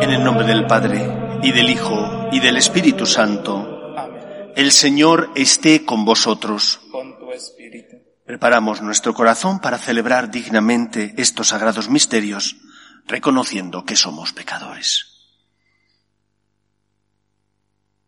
En el nombre del Padre, y del Hijo, y del Espíritu Santo, Amén. el Señor esté con vosotros. Con tu espíritu. Preparamos nuestro corazón para celebrar dignamente estos sagrados misterios, reconociendo que somos pecadores.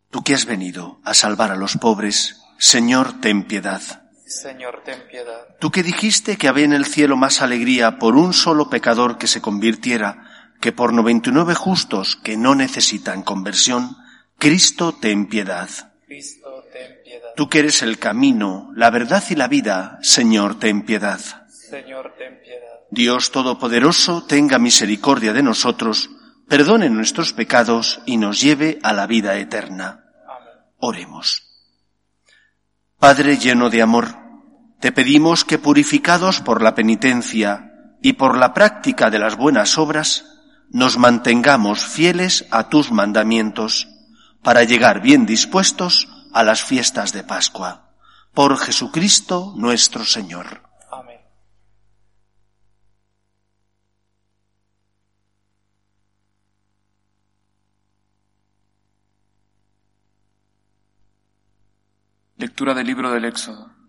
Tú que has venido a salvar a los pobres, Señor, ten piedad. Señor, ten piedad. Tú que dijiste que había en el cielo más alegría por un solo pecador que se convirtiera que por noventa y nueve justos que no necesitan conversión, Cristo ten piedad. Cristo, ten piedad. Tú que eres el camino, la verdad y la vida, Señor, ten piedad. Señor, ten piedad. Dios Todopoderoso, tenga misericordia de nosotros, perdone nuestros pecados y nos lleve a la vida eterna. Amén. Oremos. Padre lleno de amor, te pedimos que purificados por la penitencia y por la práctica de las buenas obras, nos mantengamos fieles a tus mandamientos para llegar bien dispuestos a las fiestas de Pascua. Por Jesucristo nuestro Señor. Amén. Lectura del libro del Éxodo.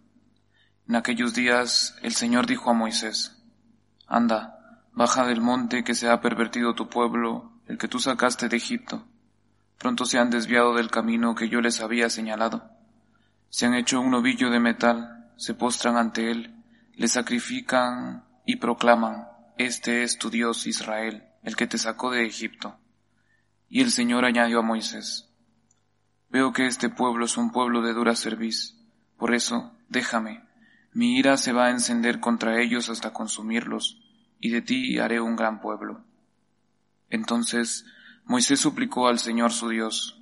En aquellos días el Señor dijo a Moisés, Anda, baja del monte que se ha pervertido tu pueblo, el que tú sacaste de Egipto. Pronto se han desviado del camino que yo les había señalado. Se han hecho un novillo de metal, se postran ante él, le sacrifican y proclaman, Este es tu Dios Israel, el que te sacó de Egipto. Y el Señor añadió a Moisés, Veo que este pueblo es un pueblo de dura cerviz. Por eso, déjame. Mi ira se va a encender contra ellos hasta consumirlos, y de ti haré un gran pueblo. Entonces Moisés suplicó al Señor su Dios,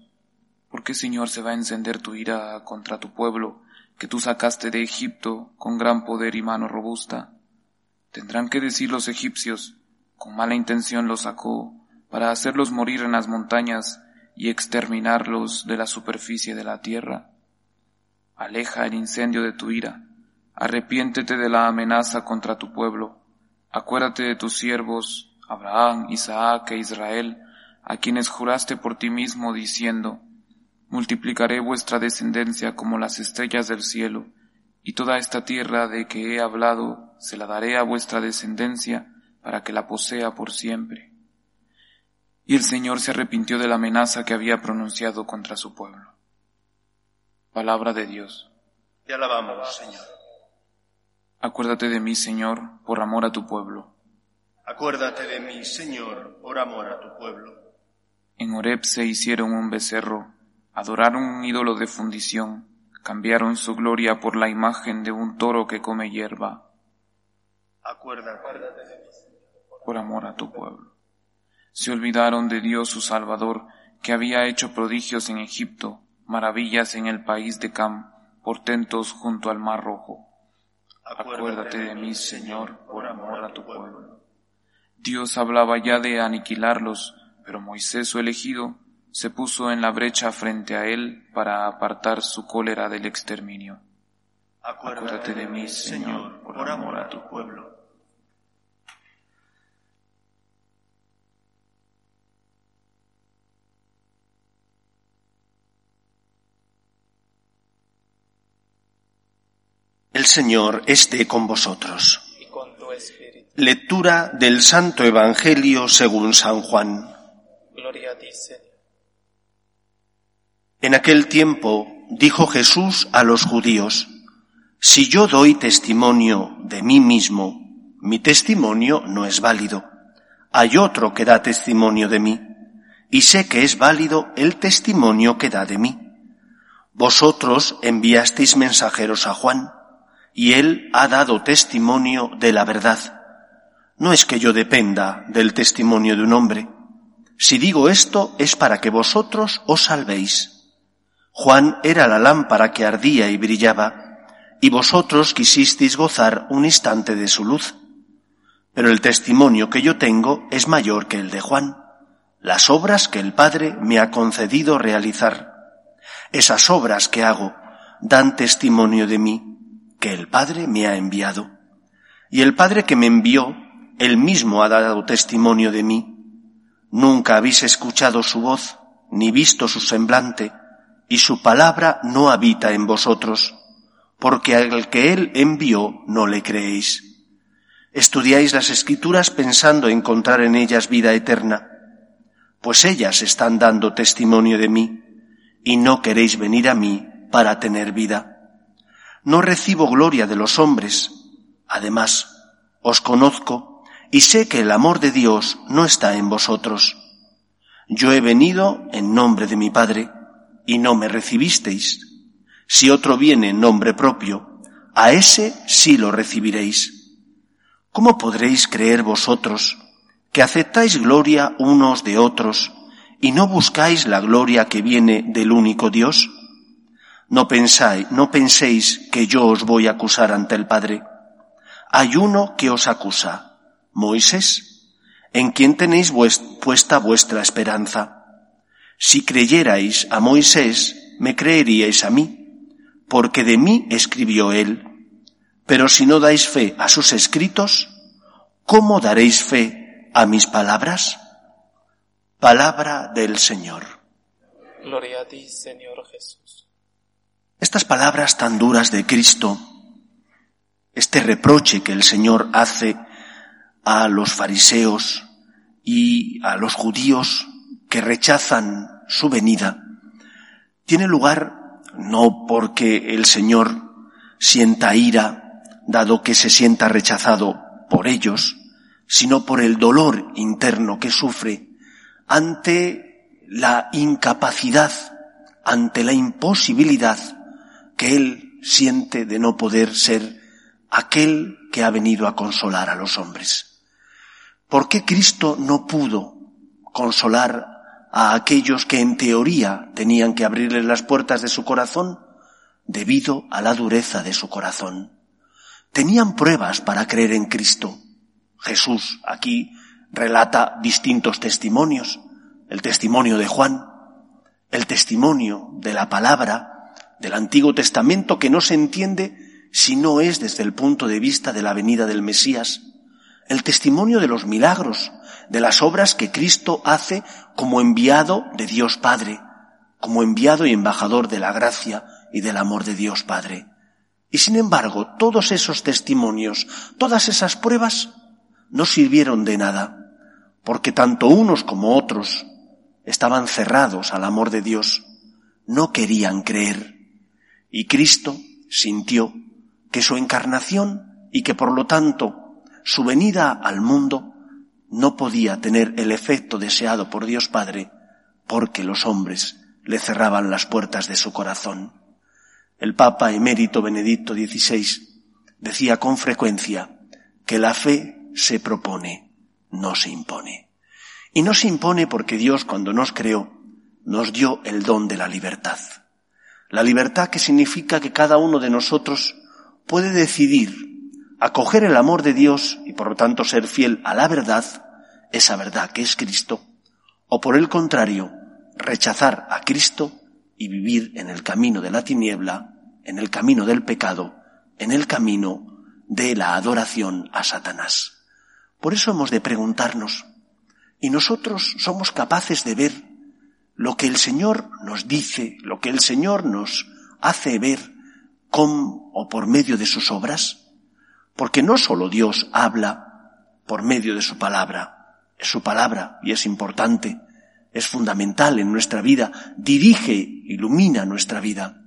¿por qué Señor se va a encender tu ira contra tu pueblo, que tú sacaste de Egipto con gran poder y mano robusta? Tendrán que decir los egipcios, con mala intención los sacó, para hacerlos morir en las montañas y exterminarlos de la superficie de la tierra. Aleja el incendio de tu ira, arrepiéntete de la amenaza contra tu pueblo, acuérdate de tus siervos, Abraham, Isaac e Israel, a quienes juraste por ti mismo diciendo, multiplicaré vuestra descendencia como las estrellas del cielo, y toda esta tierra de que he hablado se la daré a vuestra descendencia para que la posea por siempre. Y el Señor se arrepintió de la amenaza que había pronunciado contra su pueblo. Palabra de Dios. Te alabamos, Señor. Acuérdate de mí, Señor, por amor a tu pueblo. Acuérdate de mí, Señor, por amor a tu pueblo. En Horeb se hicieron un becerro, adoraron un ídolo de fundición, cambiaron su gloria por la imagen de un toro que come hierba, Acuérdate por amor a tu pueblo. Se olvidaron de Dios su Salvador, que había hecho prodigios en Egipto, maravillas en el país de Cam, portentos junto al mar rojo. Acuérdate de mí, Señor, por amor a tu pueblo. Dios hablaba ya de aniquilarlos, pero Moisés su elegido se puso en la brecha frente a él para apartar su cólera del exterminio. Acuérdate de mí, Señor, por amor a tu pueblo. El Señor esté con vosotros. Lectura del Santo Evangelio según San Juan. Gloria a ti, Señor. En aquel tiempo dijo Jesús a los judíos, Si yo doy testimonio de mí mismo, mi testimonio no es válido. Hay otro que da testimonio de mí, y sé que es válido el testimonio que da de mí. Vosotros enviasteis mensajeros a Juan, y Él ha dado testimonio de la verdad. No es que yo dependa del testimonio de un hombre. Si digo esto es para que vosotros os salvéis. Juan era la lámpara que ardía y brillaba, y vosotros quisisteis gozar un instante de su luz. Pero el testimonio que yo tengo es mayor que el de Juan, las obras que el Padre me ha concedido realizar. Esas obras que hago dan testimonio de mí, que el Padre me ha enviado. Y el Padre que me envió, él mismo ha dado testimonio de mí. Nunca habéis escuchado su voz, ni visto su semblante, y su palabra no habita en vosotros, porque al que él envió no le creéis. Estudiáis las escrituras pensando encontrar en ellas vida eterna, pues ellas están dando testimonio de mí, y no queréis venir a mí para tener vida. No recibo gloria de los hombres. Además, os conozco y sé que el amor de Dios no está en vosotros. Yo he venido en nombre de mi Padre y no me recibisteis. Si otro viene en nombre propio, a ese sí lo recibiréis. ¿Cómo podréis creer vosotros que aceptáis gloria unos de otros y no buscáis la gloria que viene del único Dios? No pensáis, no penséis que yo os voy a acusar ante el Padre. Hay uno que os acusa, Moisés, en quien tenéis puesta vuestra esperanza. Si creyerais a Moisés, me creeríais a mí, porque de mí escribió él. Pero si no dais fe a sus escritos, ¿cómo daréis fe a mis palabras? Palabra del Señor. Gloria a ti, Señor Jesús. Estas palabras tan duras de Cristo, este reproche que el Señor hace a los fariseos y a los judíos que rechazan su venida, tiene lugar no porque el Señor sienta ira, dado que se sienta rechazado por ellos, sino por el dolor interno que sufre ante la incapacidad, ante la imposibilidad que él siente de no poder ser aquel que ha venido a consolar a los hombres. ¿Por qué Cristo no pudo consolar a aquellos que en teoría tenían que abrirle las puertas de su corazón? Debido a la dureza de su corazón. Tenían pruebas para creer en Cristo. Jesús aquí relata distintos testimonios. El testimonio de Juan, el testimonio de la palabra, del Antiguo Testamento que no se entiende si no es desde el punto de vista de la venida del Mesías, el testimonio de los milagros, de las obras que Cristo hace como enviado de Dios Padre, como enviado y embajador de la gracia y del amor de Dios Padre. Y sin embargo, todos esos testimonios, todas esas pruebas, no sirvieron de nada, porque tanto unos como otros estaban cerrados al amor de Dios, no querían creer. Y Cristo sintió que su encarnación y que por lo tanto su venida al mundo no podía tener el efecto deseado por Dios Padre porque los hombres le cerraban las puertas de su corazón. El Papa emérito Benedicto XVI decía con frecuencia que la fe se propone, no se impone. Y no se impone porque Dios cuando nos creó nos dio el don de la libertad. La libertad que significa que cada uno de nosotros puede decidir acoger el amor de Dios y por lo tanto ser fiel a la verdad, esa verdad que es Cristo, o por el contrario, rechazar a Cristo y vivir en el camino de la tiniebla, en el camino del pecado, en el camino de la adoración a Satanás. Por eso hemos de preguntarnos, ¿y nosotros somos capaces de ver lo que el Señor nos dice, lo que el Señor nos hace ver con o por medio de sus obras, porque no solo Dios habla por medio de su palabra, es su palabra y es importante, es fundamental en nuestra vida, dirige, ilumina nuestra vida,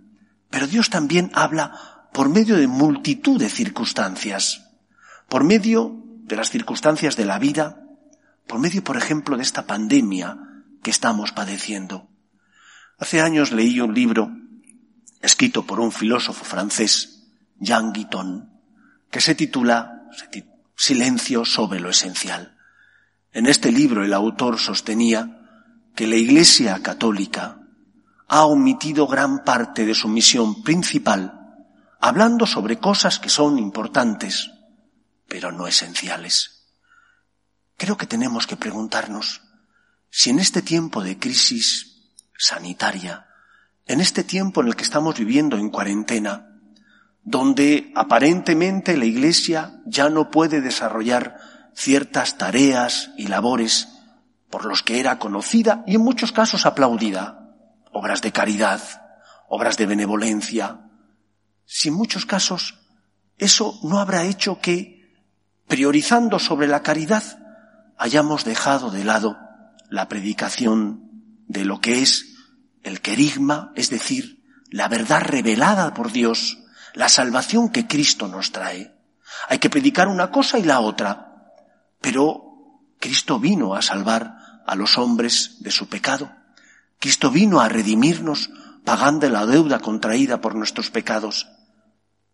pero Dios también habla por medio de multitud de circunstancias, por medio de las circunstancias de la vida, por medio, por ejemplo, de esta pandemia, que estamos padeciendo. Hace años leí un libro escrito por un filósofo francés Jean Guiton, que se titula Silencio sobre lo esencial. En este libro el autor sostenía que la Iglesia católica ha omitido gran parte de su misión principal, hablando sobre cosas que son importantes, pero no esenciales. Creo que tenemos que preguntarnos si en este tiempo de crisis sanitaria, en este tiempo en el que estamos viviendo en cuarentena, donde aparentemente la Iglesia ya no puede desarrollar ciertas tareas y labores por los que era conocida y en muchos casos aplaudida, obras de caridad, obras de benevolencia, si en muchos casos eso no habrá hecho que, priorizando sobre la caridad, hayamos dejado de lado la predicación de lo que es el querigma, es decir, la verdad revelada por Dios, la salvación que Cristo nos trae. Hay que predicar una cosa y la otra, pero Cristo vino a salvar a los hombres de su pecado. Cristo vino a redimirnos pagando la deuda contraída por nuestros pecados.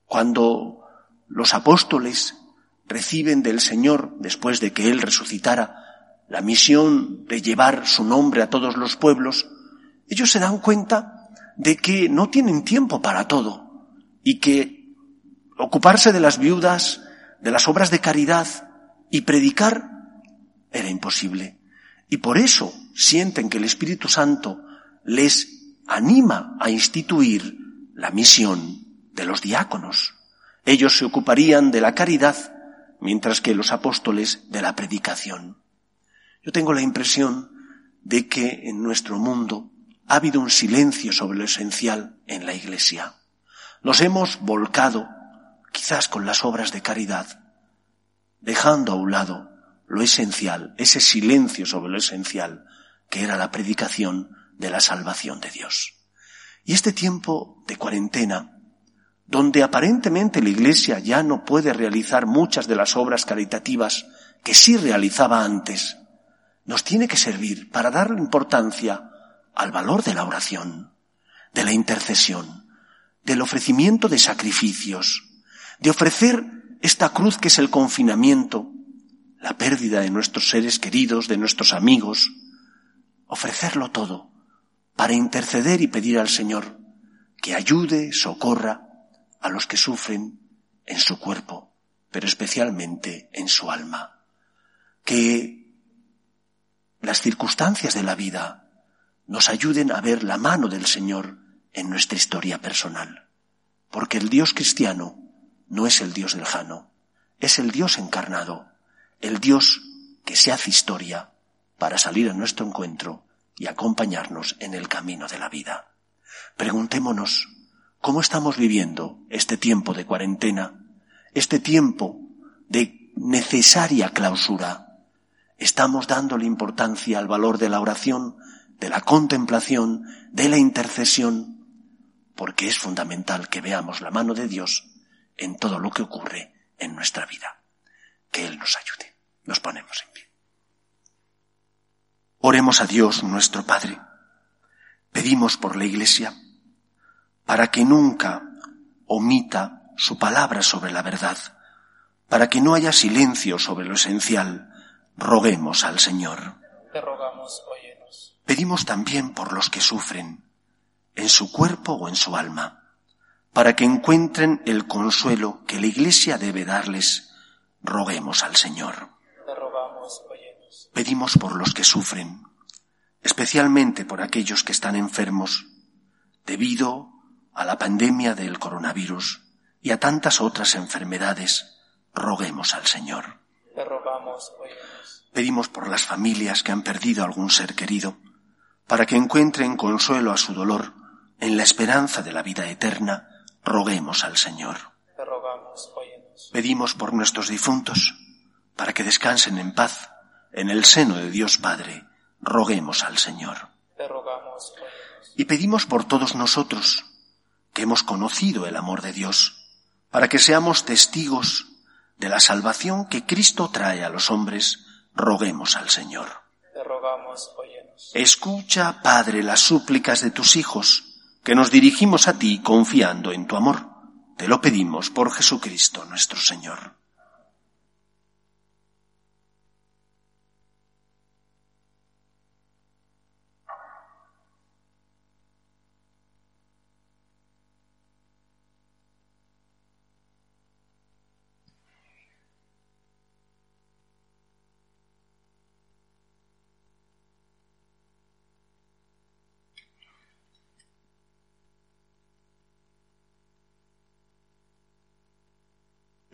Cuando los apóstoles reciben del Señor, después de que Él resucitara, la misión de llevar su nombre a todos los pueblos, ellos se dan cuenta de que no tienen tiempo para todo y que ocuparse de las viudas, de las obras de caridad y predicar era imposible. Y por eso sienten que el Espíritu Santo les anima a instituir la misión de los diáconos. Ellos se ocuparían de la caridad, mientras que los apóstoles de la predicación. Yo tengo la impresión de que en nuestro mundo ha habido un silencio sobre lo esencial en la Iglesia. Nos hemos volcado, quizás con las obras de caridad, dejando a un lado lo esencial, ese silencio sobre lo esencial, que era la predicación de la salvación de Dios. Y este tiempo de cuarentena, donde aparentemente la Iglesia ya no puede realizar muchas de las obras caritativas que sí realizaba antes, nos tiene que servir para dar importancia al valor de la oración, de la intercesión, del ofrecimiento de sacrificios, de ofrecer esta cruz que es el confinamiento, la pérdida de nuestros seres queridos, de nuestros amigos, ofrecerlo todo para interceder y pedir al Señor que ayude, socorra a los que sufren en su cuerpo, pero especialmente en su alma. Que las circunstancias de la vida nos ayuden a ver la mano del Señor en nuestra historia personal. Porque el Dios cristiano no es el Dios lejano, es el Dios encarnado, el Dios que se hace historia para salir a nuestro encuentro y acompañarnos en el camino de la vida. Preguntémonos, ¿cómo estamos viviendo este tiempo de cuarentena, este tiempo de necesaria clausura? ¿Estamos dándole importancia al valor de la oración de la contemplación, de la intercesión, porque es fundamental que veamos la mano de Dios en todo lo que ocurre en nuestra vida. Que Él nos ayude. Nos ponemos en pie. Oremos a Dios nuestro Padre. Pedimos por la Iglesia para que nunca omita su palabra sobre la verdad, para que no haya silencio sobre lo esencial. Roguemos al Señor. Te rogamos, Pedimos también por los que sufren, en su cuerpo o en su alma, para que encuentren el consuelo que la Iglesia debe darles. Roguemos al Señor. Pedimos por los que sufren, especialmente por aquellos que están enfermos, debido a la pandemia del coronavirus y a tantas otras enfermedades. Roguemos al Señor. Pedimos por las familias que han perdido algún ser querido para que encuentren consuelo a su dolor en la esperanza de la vida eterna, roguemos al Señor. Pedimos por nuestros difuntos, para que descansen en paz en el seno de Dios Padre, roguemos al Señor. y pedimos por todos nosotros, que hemos conocido el amor de Dios, para que seamos testigos de la salvación que Cristo trae a los hombres, roguemos al Señor. Escucha, Padre, las súplicas de tus hijos, que nos dirigimos a ti confiando en tu amor. Te lo pedimos por Jesucristo nuestro Señor.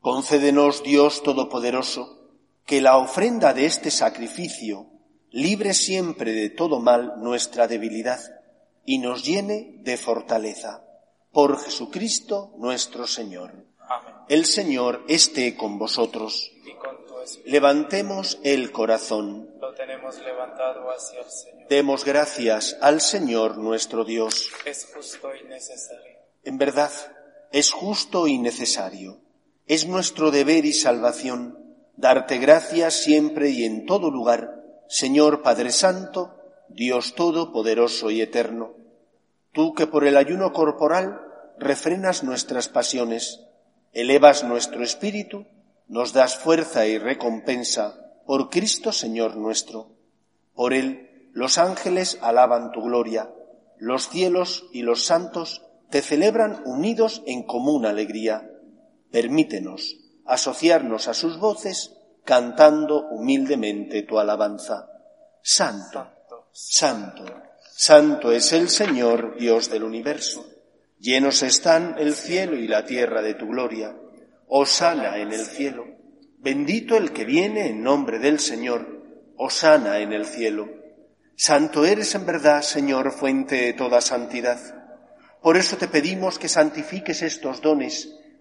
Concédenos, Dios Todopoderoso, que la ofrenda de este sacrificio libre siempre de todo mal nuestra debilidad y nos llene de fortaleza. Por Jesucristo nuestro Señor. Amén. El Señor esté con vosotros. Y con tu Levantemos el corazón. lo tenemos levantado hacia el Señor. Demos gracias al Señor nuestro Dios. Es justo y necesario. En verdad, es justo y necesario. Es nuestro deber y salvación darte gracias siempre y en todo lugar, Señor Padre Santo, Dios Todopoderoso y Eterno. Tú que por el ayuno corporal refrenas nuestras pasiones, elevas nuestro espíritu, nos das fuerza y recompensa por Cristo Señor nuestro. Por Él los ángeles alaban tu gloria, los cielos y los santos te celebran unidos en común alegría permítenos asociarnos a sus voces cantando humildemente tu alabanza. Santo, santo, santo es el Señor, Dios del universo. Llenos están el cielo y la tierra de tu gloria. Osana en el cielo. Bendito el que viene en nombre del Señor. Osana en el cielo. Santo eres en verdad, Señor, fuente de toda santidad. Por eso te pedimos que santifiques estos dones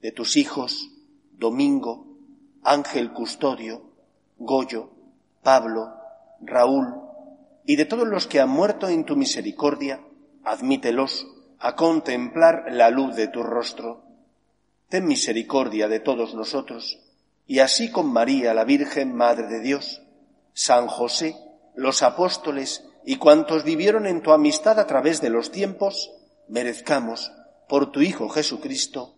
de tus hijos, Domingo, Ángel Custodio, Goyo, Pablo, Raúl, y de todos los que han muerto en tu misericordia, admítelos a contemplar la luz de tu rostro. Ten misericordia de todos nosotros, y así con María, la Virgen Madre de Dios, San José, los apóstoles y cuantos vivieron en tu amistad a través de los tiempos, merezcamos, por tu Hijo Jesucristo,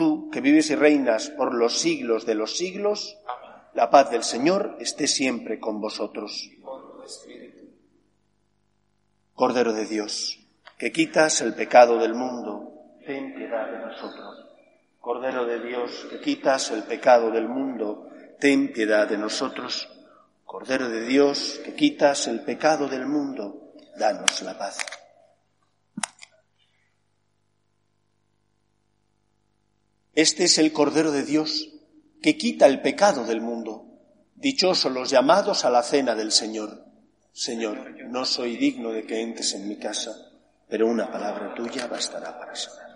Tú, que vives y reinas por los siglos de los siglos, Amén. la paz del Señor esté siempre con vosotros. Cordero de Dios, que quitas el pecado del mundo, ten piedad de nosotros. Cordero de Dios, que quitas el pecado del mundo, ten piedad de nosotros. Cordero de Dios, que quitas el pecado del mundo, danos la paz. Este es el Cordero de Dios, que quita el pecado del mundo. Dichosos los llamados a la cena del Señor. Señor, no soy digno de que entres en mi casa, pero una palabra tuya bastará para sanar.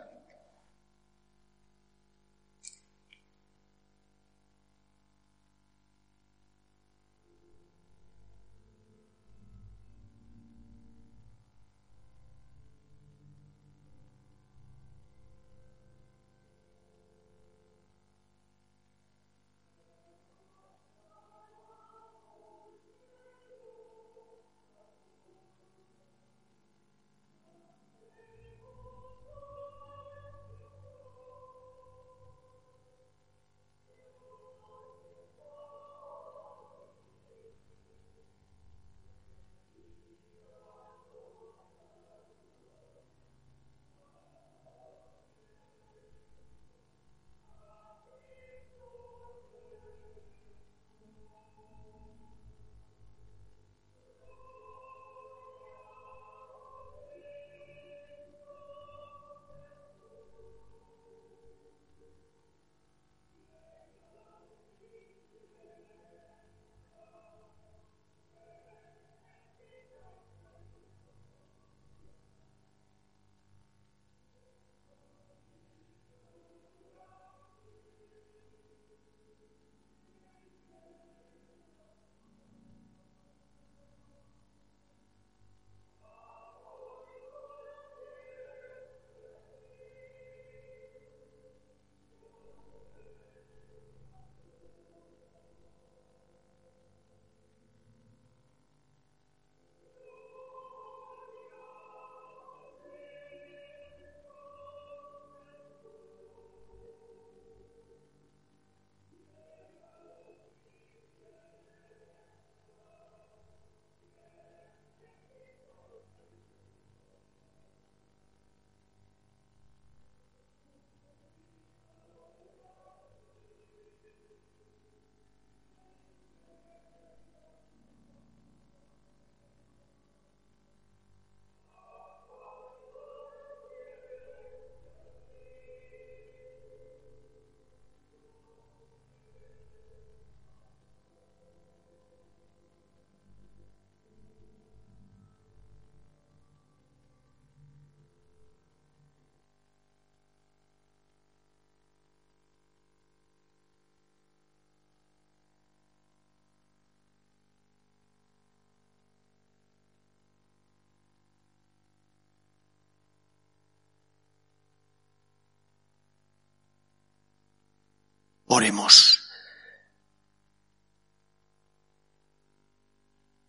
Oremos.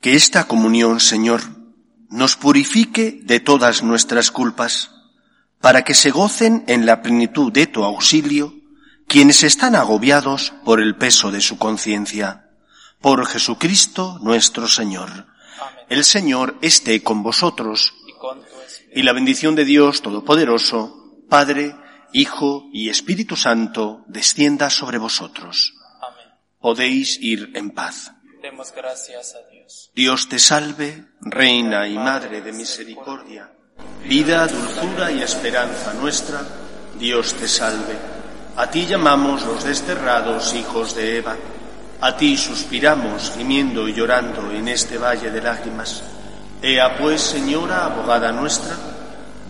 Que esta comunión, Señor, nos purifique de todas nuestras culpas, para que se gocen en la plenitud de tu auxilio quienes están agobiados por el peso de su conciencia. Por Jesucristo nuestro Señor. Amén. El Señor esté con vosotros Y con y la bendición de Dios Todopoderoso, Padre, Hijo y Espíritu Santo, descienda sobre vosotros. Amén. Podéis ir en paz. Demos gracias a Dios. Dios te salve, Reina y Madre de Misericordia, vida, dulzura y esperanza nuestra, Dios te salve. A ti llamamos los desterrados hijos de Eva, a ti suspiramos gimiendo y llorando en este valle de lágrimas. Ea pues, Señora, abogada nuestra,